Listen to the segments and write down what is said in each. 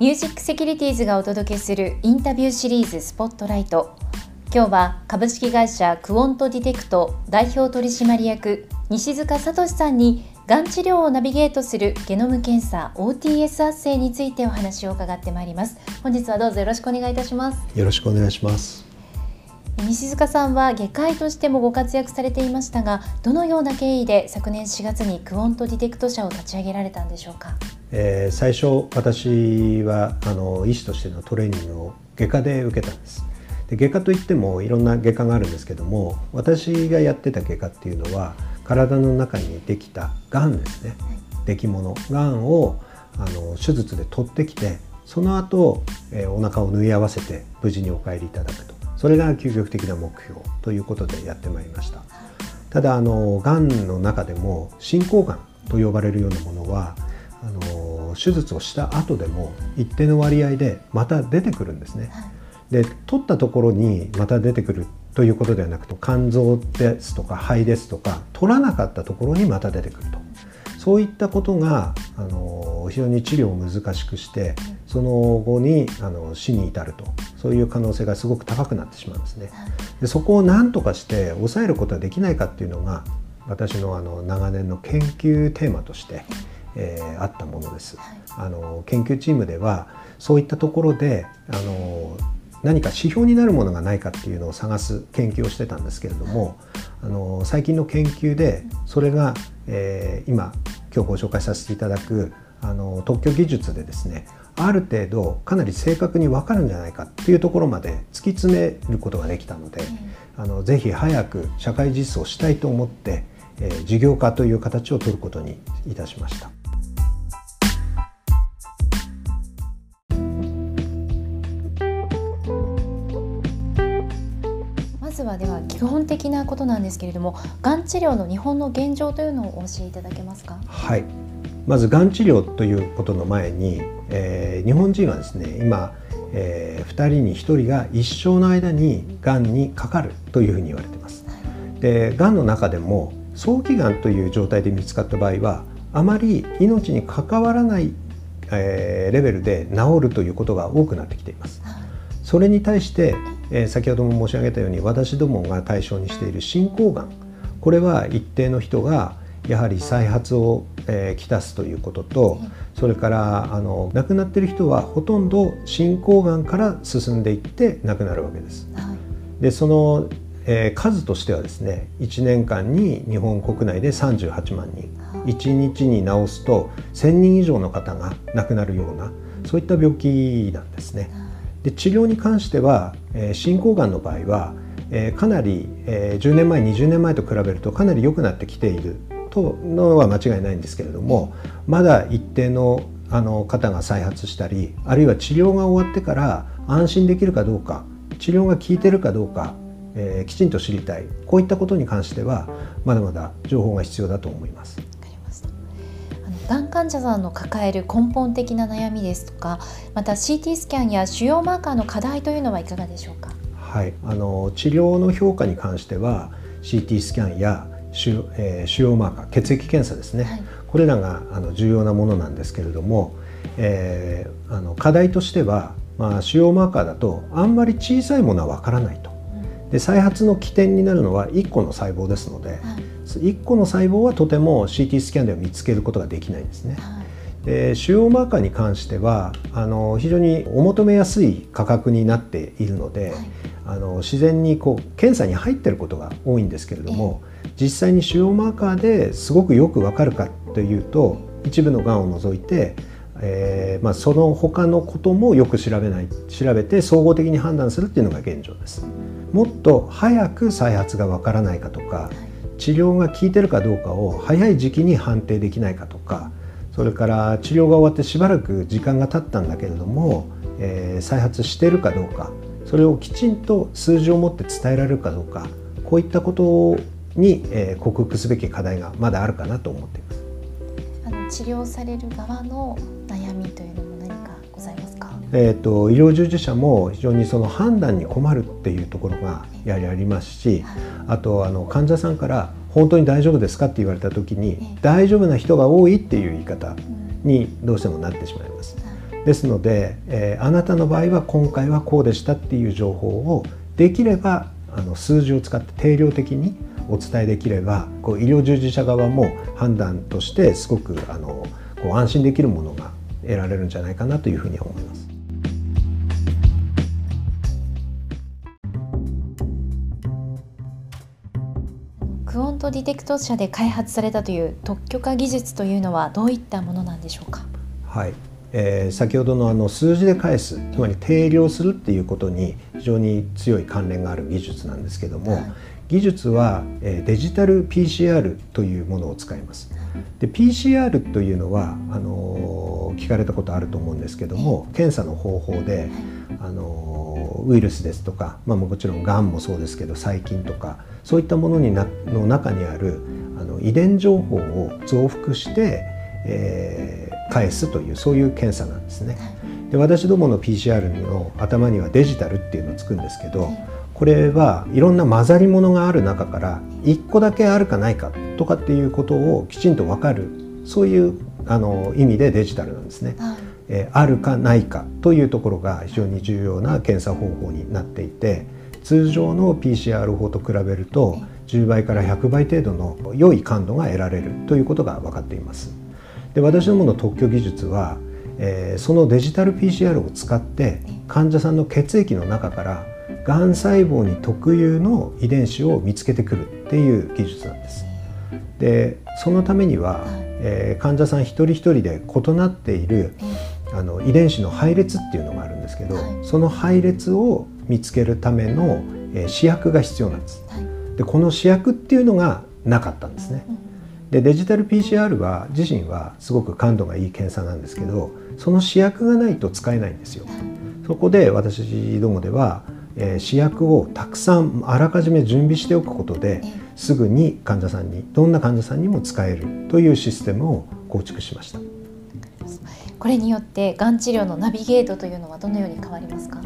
ミュージックセキュリティーズがお届けするインタビューシリーズスポットライト。今日は株式会社クオントディテクト代表取締役西塚聡さんにがん治療をナビゲートするゲノム検査 OTS 圧生についてお話を伺ってまいります。本日はどうぞよろしくお願いいたします。よろしくお願いします。西塚さんは外科医としてもご活躍されていましたがどのような経緯で昨年4月にクオントディテクト社を立ち上げられたんでしょうか、えー、最初私はあの医師としてのトレーニングを外科で受けたんです。で外科といってもいろんな外科があるんですけども私がやってた外科っていうのは体の中にできたがんですね、はい、できものがんをあの手術で取ってきてその後、えー、お腹を縫い合わせて無事にお帰りいただくとそれが究極的な目標ということでやってまいりました。ただあのがんの中でも進行がんと呼ばれるようなものはあの手術をした後でも一定の割合でまた出てくるんですね、で取ったところにまた出てくるということではなくて肝臓ですとか肺ですとか取らなかったところにまた出てくると。そういったことがあの非常に治療を難しくしてその後にあの死に至るとそういう可能性がすごく高くなってしまうんですね。でそこを何とかして抑えることはできないかっていうのが私のあの長年の研究テーマとして、えー、あったものです。あの研究チームではそういったところであの何か指標になるものがないかっていうのを探す研究をしてたんですけれどもあの最近の研究でそれが、えー、今今日ご紹介させていただくあの特許技術でですねある程度かなり正確に分かるんじゃないかっていうところまで突き詰めることができたので、あのぜひ早く社会実装したいと思って、えー、事業化という形を取ることにいたしました。まずはでは基本的なことなんですけれども、がん治療の日本の現状というのをお教えいただけますか？はい。まずがん治療ということの前に、えー、日本人はですね今、えー、2人に1人が一生の間にがんにかかるというふうに言われてます。でがんの中でも早期がんという状態で見つかった場合はあまり命に関わらない、えー、レベルで治るということが多くなってきています。それに対して、えー、先ほども申し上げたように私どもが対象にしている進行がんこれは一定の人がやはり再発を、えー、きたすということとそれからあの亡くなっている人はほとんど進行がんから進んでいって亡くなるわけです。はい、でその、えー、数としてはですね1年間に日本国内で38万人、はい、1日に治すと1,000人以上の方が亡くなるようなそういった病気なんですね。で治療に関しては、えー、進行がんの場合は、えー、かなり、えー、10年前20年前と比べるとかなり良くなってきているとのは間違いないんですけれどもまだ一定のあの方が再発したりあるいは治療が終わってから安心できるかどうか治療が効いてるかどうか、えー、きちんと知りたいこういったことに関してはまだまだ情報が必要だと思います。がん患者さんの抱える根本的な悩みですとかまた CT スキャンや腫瘍マーカーの課題というのはいかがでしょうか？はい、あの治療の評価に関しては CT スキャンや腫,、えー、腫瘍マーカー血液検査ですね、はい、これらがあの重要なものなんですけれども、えー、あの課題としては、まあ、腫瘍マーカーだとあんまり小さいものはわからないと。で再発の起点になるのは1個の細胞ですので、はい、1個の細胞はとても CT スキャンでは見つけることができないんですね。はい。で腫瘍マーカーに関してはあの非常にお求めやすい価格になっているので、はい、あの自然にこう検査に入っていることが多いんですけれども、実際に腫瘍マーカーですごくよくわかるかというと一部のがんを除いて、えーまあ、その他のこともよく調べない調べて総合的に判断するっていうのが現状です。もっと早く再発がわからないかとか治療が効いてるかどうかを早い時期に判定できないかとかそれから治療が終わってしばらく時間が経ったんだけれども、えー、再発してるかどうかそれをきちんと数字を持って伝えられるかどうかこういったことをに、えー、克服すべき課題がまだあるかなと思っています。あの治療される側の悩みというのも何かございますか？えっ、ー、と医療従事者も非常にその判断に困るっていうところがやはりありますし、あとあの患者さんから本当に大丈夫ですかって言われた時に大丈夫な人が多いっていう言い方にどうしてもなってしまいます。ですので、えー、あなたの場合は今回はこうでしたっていう情報をできればあの数字を使って定量的にお伝えできればこう医療従事者側も判断としてすごくあのこう安心できるものが得られるんじゃないかなというふうに思います。クオントディテクト社で開発されたという特許化技術というのはどういったものなんでしょうか？はい、えー、先ほどのあの数字で返すつまり定量するっていうことに非常に強い関連がある技術なんですけども、はい、技術は、えー、デジタル PCR というものを使います。で PCR というのはあの聞かれたことあると思うんですけども検査の方法であのウイルスですとか、まあ、もちろんがんもそうですけど細菌とかそういったものになの中にあるあの遺伝情報を増幅して、えー、返すというそういう検査なんですね。で私どもの PCR の頭にはデジタルっていうのをつくんですけどこれはいろんな混ざり物がある中から1個だけあるかないかとかっていうことをきちんと分かるそういうあの意味でデジタルなんですね。はい、えあるかないかというところが非常に重要な検査方法になっていて通常の PCR 法と比べると10倍から100倍程度の良い感度が得られるということが分かっています。で私どもの特許技術は、えー、そのデジタル PCR を使って患者さんの血液の中からがん細胞に特有の遺伝子を見つけてくるっていう技術なんです。でそのためには、えー、患者さん一人一人で異なっているあの遺伝子の配列っていうのがあるんですけど、その配列を見つけるための、えー、試薬が必要なんです。でこの試薬っていうのがなかったんですね。でデジタル PCR は自身はすごく感度がいい検査なんですけどその試薬がないと使えないんですよ。そこで私どもでは、えー、試薬をたくさんあらかじめ準備しておくことですぐに患者さんにどんな患者さんにも使えるというシステムを構築しました。これによってがん治療のナビゲートというのはどのように変わりますか？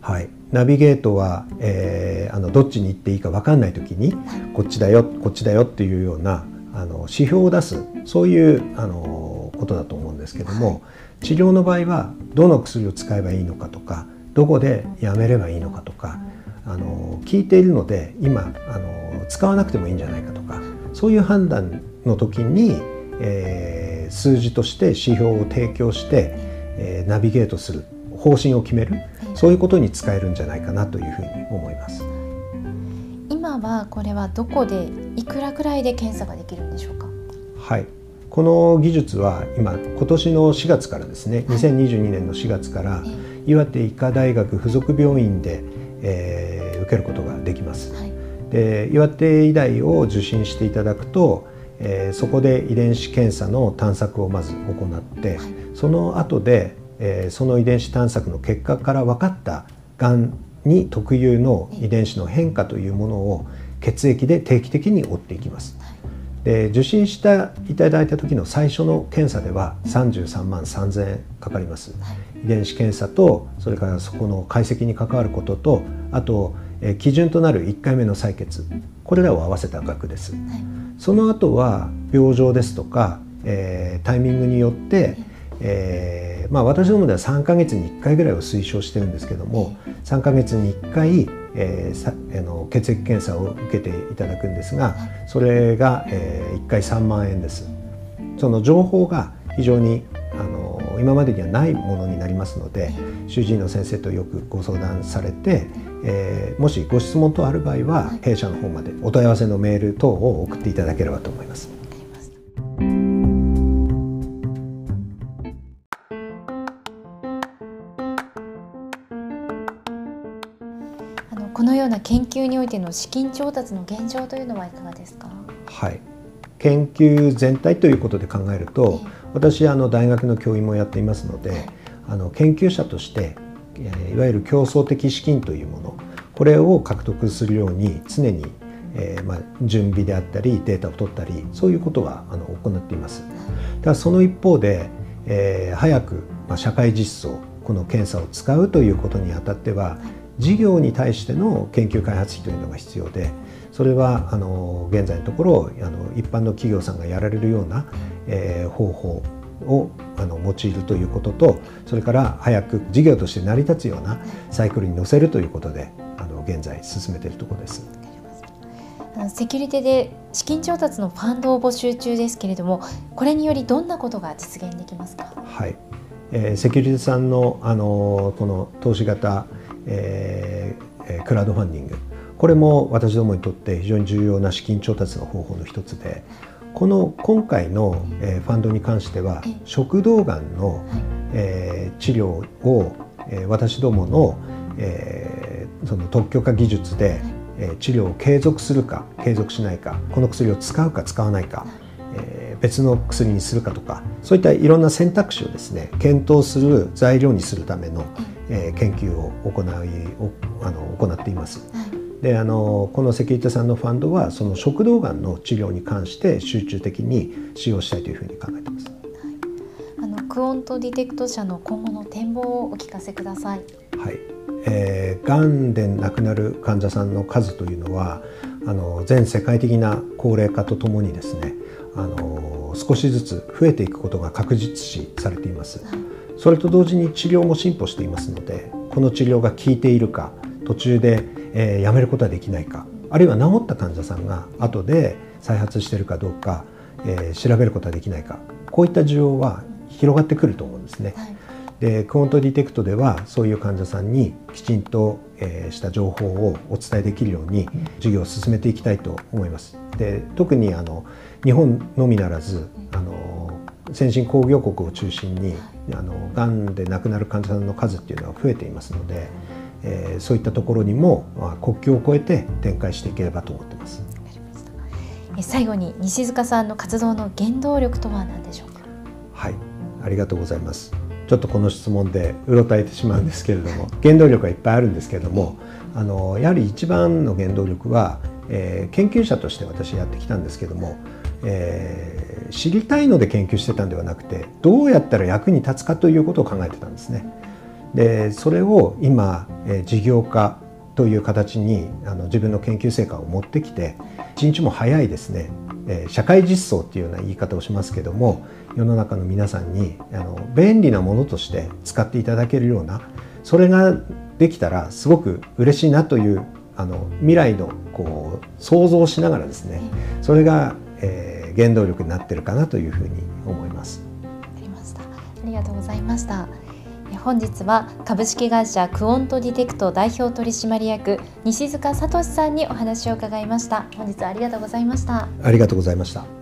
はい、ナビゲートは、えー、あのどっちに行っていいか分かんない時にこっちだよこっちだよっていうようなあの指標を出すそういうあのことだと思うんですけども治療の場合はどの薬を使えばいいのかとかどこでやめればいいのかとかあの聞いているので今あの使わなくてもいいんじゃないかとかそういう判断の時に、えー、数字として指標を提供して、えー、ナビゲートする方針を決めるそういうことに使えるんじゃないかなというふうに思います。今はこれはどこでいくらくらいで検査ができるんでしょうか？はい。この技術は今今年の4月からですね、2022年の4月から岩手医科大学附属病院で、えー、受けることができます。はい、で岩手医大を受診していただくと、えー、そこで遺伝子検査の探索をまず行って、はい、その後でえー、その遺伝子探索の結果から分かったがんに特有の遺伝子の変化というものを血液で定期的に追っていきます。で受診していただいた時の最初の検査では33万3000円かかります、遺伝子検査とそれからそこの解析に関わることとあと、え基準となる1回目の採血。これらを合わせた額です、その後は病状ですとか、えー、タイミングによって、えーまあ、私どもでは3か月に1回ぐらいを推奨してるんですけども3か月に1回、えー、さあの血液検査を受けていただくんですがそれが、えー、1回3万円です。その情報が非常にあの今までにはないものになりますので主治医の先生とよくご相談されて、えー、もしご質問等ある場合は弊社の方までお問い合わせのメール等を送っていただければと思います。このような研究においての資金調達の現状というのはいかがですか？はい。研究全体ということで考えると、私あの大学の教員もやっていますので、あの研究者としていわゆる競争的資金というもの、これを獲得するように常にえー、まあ、準備であったりデータを取ったりそういうことはあの行っています。だその一方で、えー、早く、まあ、社会実装この検査を使うということにあたっては事業に対しての研究開発費というのが必要でそれはあの現在のところあの一般の企業さんがやられるような、えー、方法をあの用いるということとそれから早く事業として成り立つようなサイクルに乗せるということであの現在進めているところです。セキュリティで資金調達のファンドを募集中ですけれどもこれによりどんなことが実現できますか、はいえー、セキュリティさんの、あのこの投資型、えー、クラウドファンディング。これも私どもにとって非常に重要な資金調達の方法の一つでこの今回の、えー、ファンドに関しては食道がんの、えー、治療を、えー、私どもの、えー、その特許化技術で、えー、治療を継続するか継続しないかこの薬を使うか使わないか、えー、別の薬にするかとかそういったいろんな選択肢をですね検討する材料にするための、えー、研究を行いあの行っています。であのこのセキュリティさんのファンドはその食道がんの治療に関して集中的に使用したいというふうに考えています。はい、あのクオントディテクト社の今後の展望をお聞かせください。はい。えー、がんで亡くなる患者さんの数というのはあの全世界的な高齢化とともにですねあの少しずつ増えていくことが確実視されています。それと同時に治療も進歩していますのでこの治療が効いているか途中でえー、やめることはできないかあるいは治った患者さんが後で再発しているかどうか、えー、調べることはできないかこういった需要は広がってくると思うんですね。はい、でクオントディテクトではそういう患者さんにきちんと、えー、した情報をお伝えできるように授業を進めていきたいと思います。で特にあの日本のみならずあの先進工業国を中心にあのがんで亡くなる患者さんの数っていうのは増えていますので。えー、そういったところにも、まあ、国境を越えて展開していければと思ってます。最後に西塚さんの活動の原動力とは何でしょうか？はい、ありがとうございます。ちょっとこの質問で うろたえてしまうんですけれども、原動力はいっぱいあるんですけれども、あのやはり一番の原動力は、えー、研究者として私やってきたんですけども、えー、知りたいので研究してたんではなくて、どうやったら役に立つかということを考えてたんですね。でそれを今、え事業化という形にあの自分の研究成果を持ってきて一日も早いですね、え社会実装っていうような言い方をしますけども世の中の皆さんにあの便利なものとして使っていただけるようなそれができたらすごく嬉しいなというあの未来のこう想像しながらですねそれが、えー、原動力になってるかなというふうに思います。ありましたありがとうございました。本日は株式会社クオントディテクト代表取締役西塚聡さんにお話を伺いました本日はありがとうございましたありがとうございました